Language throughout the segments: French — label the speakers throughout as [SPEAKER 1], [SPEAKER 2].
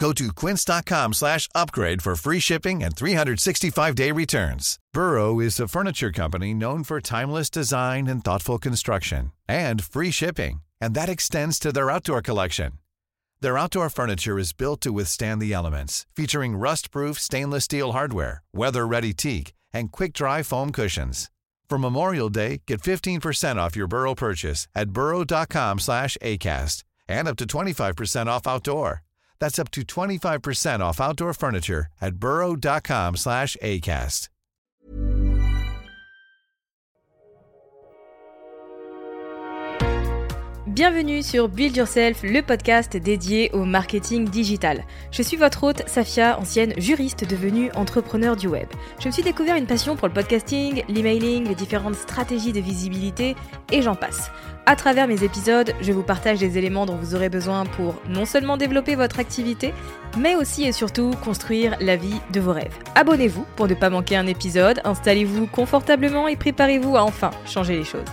[SPEAKER 1] Go to quince.com slash upgrade for free shipping and 365-day returns. Burrow is a furniture company known for timeless design and thoughtful construction and free shipping, and that extends to their outdoor collection. Their outdoor furniture is built to withstand the elements, featuring rust-proof stainless steel hardware, weather-ready teak, and quick-dry foam cushions. For Memorial Day, get 15% off your Burrow purchase at burrow.com slash ACAST and up to 25% off outdoor. That's up to 25% off outdoor furniture at burrow.com slash ACAST.
[SPEAKER 2] Bienvenue sur Build Yourself, le podcast dédié au marketing digital. Je suis votre hôte, Safia, ancienne juriste devenue entrepreneur du web. Je me suis découvert une passion pour le podcasting, l'emailing, les différentes stratégies de visibilité et j'en passe. À travers mes épisodes, je vous partage des éléments dont vous aurez besoin pour non seulement développer votre activité, mais aussi et surtout construire la vie de vos rêves. Abonnez-vous pour ne pas manquer un épisode, installez-vous confortablement et préparez-vous à enfin changer les choses.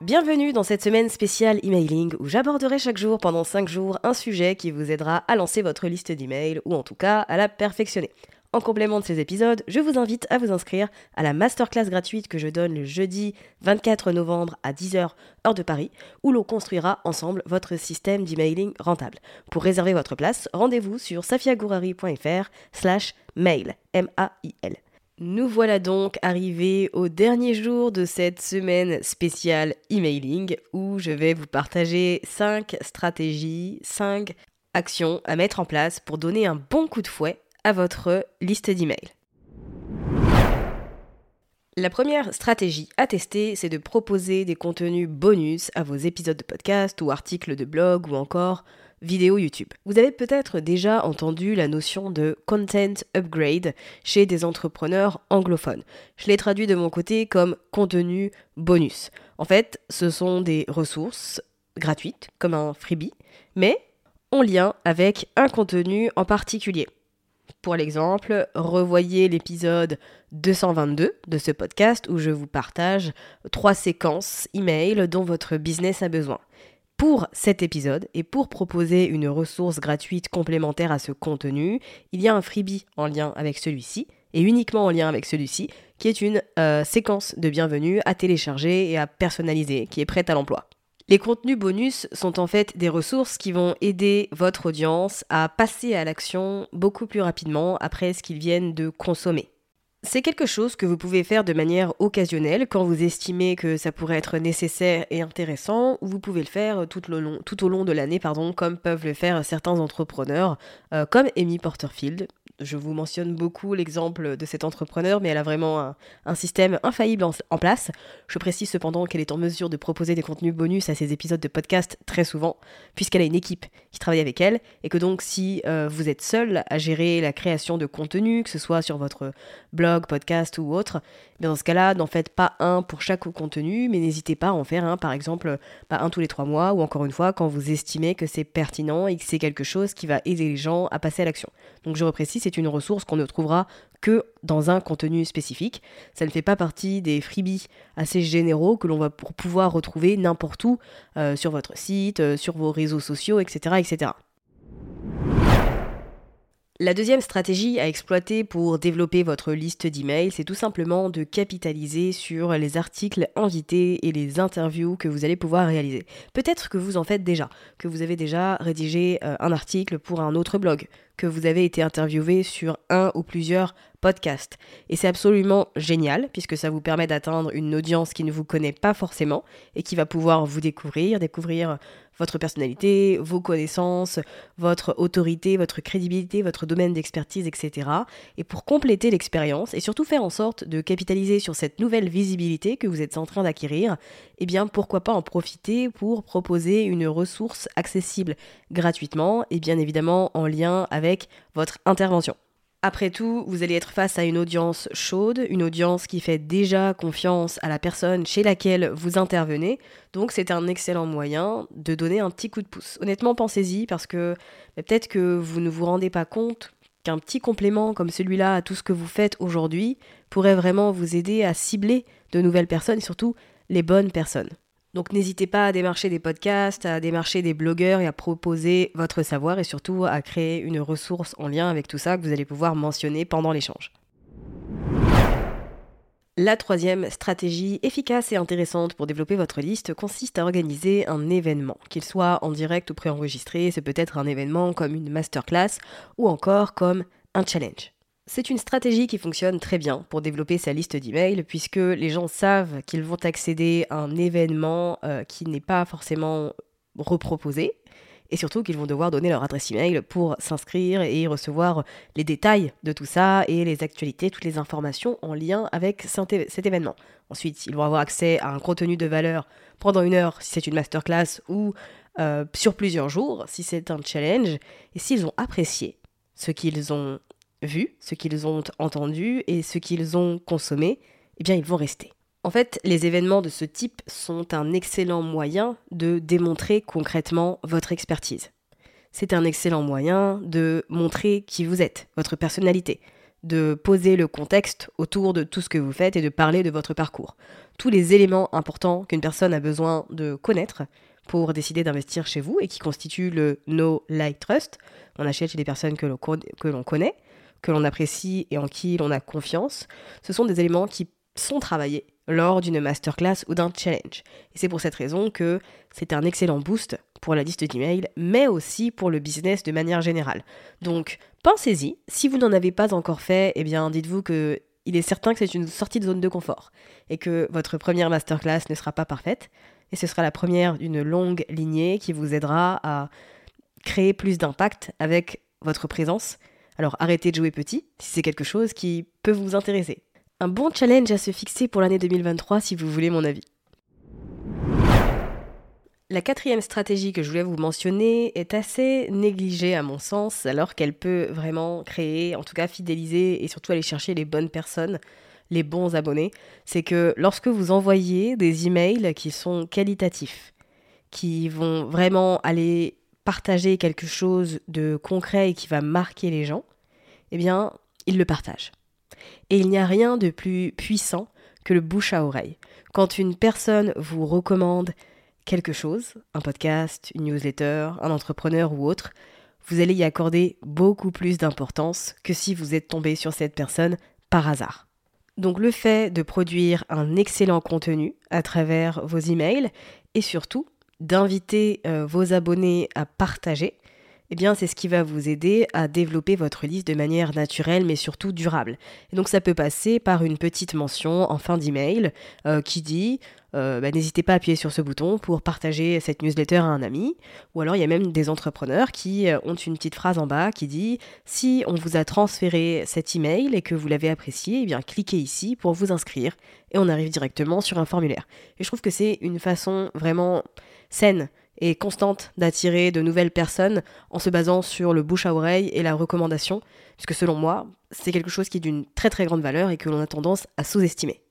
[SPEAKER 2] Bienvenue dans cette semaine spéciale emailing où j'aborderai chaque jour pendant 5 jours un sujet qui vous aidera à lancer votre liste d'emails ou en tout cas à la perfectionner. En complément de ces épisodes, je vous invite à vous inscrire à la masterclass gratuite que je donne le jeudi 24 novembre à 10h heure de Paris, où l'on construira ensemble votre système d'emailing rentable. Pour réserver votre place, rendez-vous sur safiagourari.fr slash mail, M-A-I-L. Nous voilà donc arrivés au dernier jour de cette semaine spéciale emailing où je vais vous partager 5 stratégies, 5 actions à mettre en place pour donner un bon coup de fouet votre liste d'emails. La première stratégie à tester, c'est de proposer des contenus bonus à vos épisodes de podcast ou articles de blog ou encore vidéo YouTube. Vous avez peut-être déjà entendu la notion de content upgrade chez des entrepreneurs anglophones. Je l'ai traduit de mon côté comme contenu bonus. En fait, ce sont des ressources gratuites, comme un freebie, mais en lien avec un contenu en particulier. Pour l'exemple, revoyez l'épisode 222 de ce podcast où je vous partage trois séquences email dont votre business a besoin. Pour cet épisode et pour proposer une ressource gratuite complémentaire à ce contenu, il y a un freebie en lien avec celui-ci et uniquement en lien avec celui-ci qui est une euh, séquence de bienvenue à télécharger et à personnaliser qui est prête à l'emploi. Les contenus bonus sont en fait des ressources qui vont aider votre audience à passer à l'action beaucoup plus rapidement après ce qu'ils viennent de consommer. C'est quelque chose que vous pouvez faire de manière occasionnelle quand vous estimez que ça pourrait être nécessaire et intéressant, ou vous pouvez le faire tout, au long de l'année, comme peuvent le faire certains entrepreneurs, euh, comme Amy Porterfield, je vous mentionne beaucoup l'exemple de cet entrepreneur, mais elle a vraiment un, système infaillible en, place. Je précise cependant qu'elle est en mesure de proposer des contenus bonus à ses épisodes de podcast très souvent, puisqu'elle a une équipe qui travaille avec elle, et que donc si euh, vous êtes seul à gérer la création de contenu, que ce soit sur votre blog, podcast ou autre, eh dans ce cas-là, n'en faites pas un pour chaque contenu, mais n'hésitez pas à en faire un, par exemple, pas un tous les trois mois, ou encore une fois, quand vous estimez que c'est pertinent et que c'est quelque chose qui va aider les gens à passer à l'action. Donc je reprécise, c'est une ressource qu'on ne trouvera que dans un contenu spécifique. Ça ne fait pas partie des freebies assez généraux que l'on va pouvoir retrouver n'importe où euh, sur votre site, euh, sur vos réseaux sociaux, etc. etc. La deuxième stratégie à exploiter pour développer votre liste d'emails, c'est tout simplement de capitaliser sur les articles invités et les interviews que vous allez pouvoir réaliser. Peut-être que vous en faites déjà, que vous avez déjà rédigé euh, un article pour un autre blog, que vous avez été interviewé sur un ou plusieurs podcasts. Et c'est absolument génial puisque ça vous permet d'atteindre une audience qui ne vous connaît pas forcément et qui va pouvoir vous découvrir, découvrir votre personnalité, vos connaissances, votre autorité, votre crédibilité, votre domaine d'expertise, etc. Et pour compléter l'expérience et surtout faire en sorte de capitaliser sur cette nouvelle visibilité que vous êtes en train d'acquérir, eh bien pourquoi pas en profiter pour proposer une ressource accessible gratuitement et bien évidemment en lien avec votre intervention. Après tout, vous allez être face à une audience chaude, une audience qui fait déjà confiance à la personne chez laquelle vous intervenez, donc c'est un excellent moyen de donner un petit coup de pouce. Honnêtement, pensez-y parce que peut-être que vous ne vous rendez pas compte qu'un petit complément comme celui-là à tout ce que vous faites aujourd'hui pourrait vraiment vous aider à cibler de nouvelles personnes surtout les bonnes personnes. Donc n'hésitez pas à démarcher des podcasts, à démarcher des blogueurs et à proposer votre savoir et surtout à créer une ressource en lien avec tout ça que vous allez pouvoir mentionner pendant l'échange. La troisième stratégie efficace et intéressante pour développer votre liste consiste à organiser un événement, qu'il soit en direct ou préenregistré, c'est peut-être un événement comme une masterclass ou encore comme un challenge. C'est une stratégie qui fonctionne très bien pour développer sa liste d'emails puisque les gens savent qu'ils vont accéder à un événement euh, qui n'est pas forcément reproposé et surtout qu'ils vont devoir donner leur adresse email pour s'inscrire et recevoir les détails de tout ça et les actualités, toutes les informations en lien avec cet événement. Ensuite, ils vont avoir accès à un contenu de valeur pendant une heure si c'est une masterclass ou euh, sur plusieurs jours si c'est un challenge. Et s'ils ont apprécié ce qu'ils ont vu, ce qu'ils ont entendu et ce qu'ils ont consommé, eh bien ils vont rester. En fait, les événements de ce type sont un excellent moyen de démontrer concrètement votre expertise. C'est un excellent moyen de montrer qui vous êtes, votre personnalité, de poser le contexte autour de tout ce que vous faites et de parler de votre parcours. Tous les éléments importants qu'une personne a besoin de connaître pour décider d'investir chez vous et qui constituent le No Like Trust. On achète chez des personnes que l'on connaît que l'on apprécie et en qui l'on a confiance, ce sont des éléments qui sont travaillés lors d'une masterclass ou d'un challenge. Et c'est pour cette raison que c'est un excellent boost pour la liste d'emails, mais aussi pour le business de manière générale. Donc pensez-y, si vous n'en avez pas encore fait, eh bien dites-vous que il est certain que c'est une sortie de zone de confort et que votre première masterclass ne sera pas parfaite et ce sera la première d'une longue lignée qui vous aidera à créer plus d'impact avec votre présence alors arrêtez de jouer petit si c'est quelque chose qui peut vous intéresser. Un bon challenge à se fixer pour l'année 2023 si vous voulez mon avis. La quatrième stratégie que je voulais vous mentionner est assez négligée à mon sens, alors qu'elle peut vraiment créer, en tout cas fidéliser et surtout aller chercher les bonnes personnes, les bons abonnés. C'est que lorsque vous envoyez des emails qui sont qualitatifs, qui vont vraiment aller partager quelque chose de concret et qui va marquer les gens, eh bien, ils le partagent. Et il n'y a rien de plus puissant que le bouche à oreille. Quand une personne vous recommande quelque chose, un podcast, une newsletter, un entrepreneur ou autre, vous allez y accorder beaucoup plus d'importance que si vous êtes tombé sur cette personne par hasard. Donc le fait de produire un excellent contenu à travers vos emails et surtout d'inviter euh, vos abonnés à partager, eh bien c'est ce qui va vous aider à développer votre liste de manière naturelle mais surtout durable. Et donc ça peut passer par une petite mention en fin d'email euh, qui dit euh, bah, n'hésitez pas à appuyer sur ce bouton pour partager cette newsletter à un ami. Ou alors il y a même des entrepreneurs qui ont une petite phrase en bas qui dit si on vous a transféré cet email et que vous l'avez apprécié, eh bien cliquez ici pour vous inscrire et on arrive directement sur un formulaire. Et je trouve que c'est une façon vraiment saine et constante d'attirer de nouvelles personnes en se basant sur le bouche à oreille et la recommandation, puisque selon moi, c'est quelque chose qui est d'une très très grande valeur et que l'on a tendance à sous-estimer.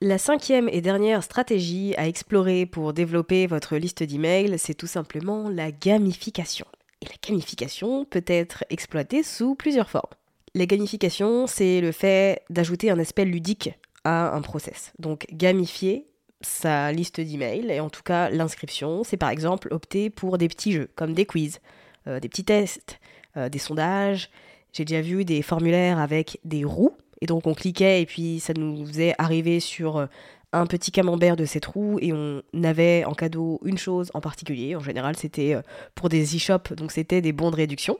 [SPEAKER 2] La cinquième et dernière stratégie à explorer pour développer votre liste d'emails, c'est tout simplement la gamification. Et la gamification peut être exploitée sous plusieurs formes. La gamification, c'est le fait d'ajouter un aspect ludique à un process. Donc gamifier sa liste d'emails et en tout cas l'inscription, c'est par exemple opter pour des petits jeux comme des quiz, euh, des petits tests, euh, des sondages. J'ai déjà vu des formulaires avec des roues et donc on cliquait et puis ça nous faisait arriver sur euh, un petit camembert de cette roue et on avait en cadeau une chose en particulier. En général, c'était pour des e-shops, donc c'était des bons de réduction.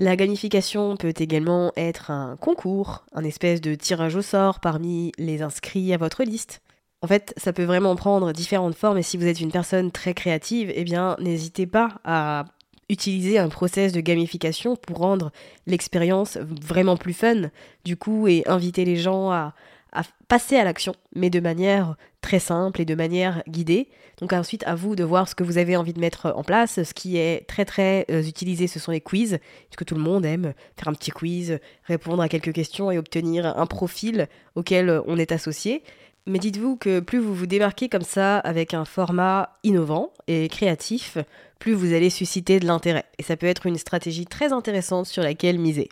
[SPEAKER 2] La gamification peut également être un concours, un espèce de tirage au sort parmi les inscrits à votre liste. En fait, ça peut vraiment prendre différentes formes et si vous êtes une personne très créative, eh bien, n'hésitez pas à utiliser un process de gamification pour rendre l'expérience vraiment plus fun, du coup, et inviter les gens à, passer à l'action, mais de manière très simple et de manière guidée. Donc ensuite, à vous de voir ce que vous avez envie de mettre en place. Ce qui est très très euh, utilisé, ce sont les quiz, puisque tout le monde aime faire un petit quiz, répondre à quelques questions et obtenir un profil auquel on est associé. Mais dites-vous que plus vous vous démarquez comme ça avec un format innovant et créatif, plus vous allez susciter de l'intérêt. Et ça peut être une stratégie très intéressante sur laquelle miser.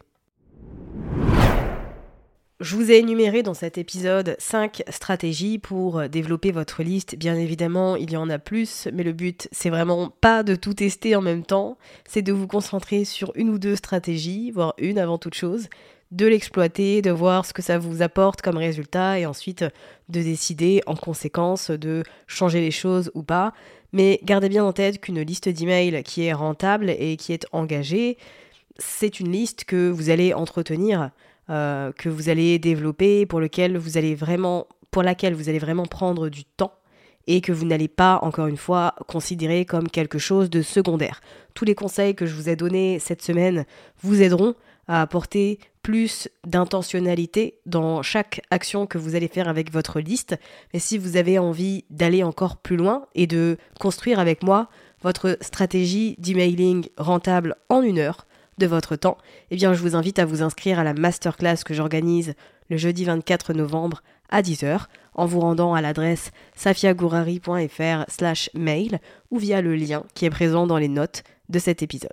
[SPEAKER 2] Je vous ai énuméré dans cet épisode 5 stratégies pour développer votre liste. Bien évidemment, il y en a plus, mais le but, c'est vraiment pas de tout tester en même temps, c'est de vous concentrer sur une ou deux stratégies, voire une avant toute chose, de l'exploiter, de voir ce que ça vous apporte comme résultat et ensuite de décider en conséquence de changer les choses ou pas. Mais gardez bien en tête qu'une liste d'emails qui est rentable et qui est engagée, c'est une liste que vous allez entretenir euh, que vous allez développer, pour, lequel vous allez vraiment, pour laquelle vous allez vraiment prendre du temps et que vous n'allez pas, encore une fois, considérer comme quelque chose de secondaire. Tous les conseils que je vous ai donnés cette semaine vous aideront à apporter plus d'intentionnalité dans chaque action que vous allez faire avec votre liste. Mais si vous avez envie d'aller encore plus loin et de construire avec moi votre stratégie d'emailing rentable en une heure, de votre temps, eh bien je vous invite à vous inscrire à la masterclass que j'organise le jeudi 24 novembre à 10h en vous rendant à l'adresse safiagourari.fr slash mail ou via le lien qui est présent dans les notes de cet épisode.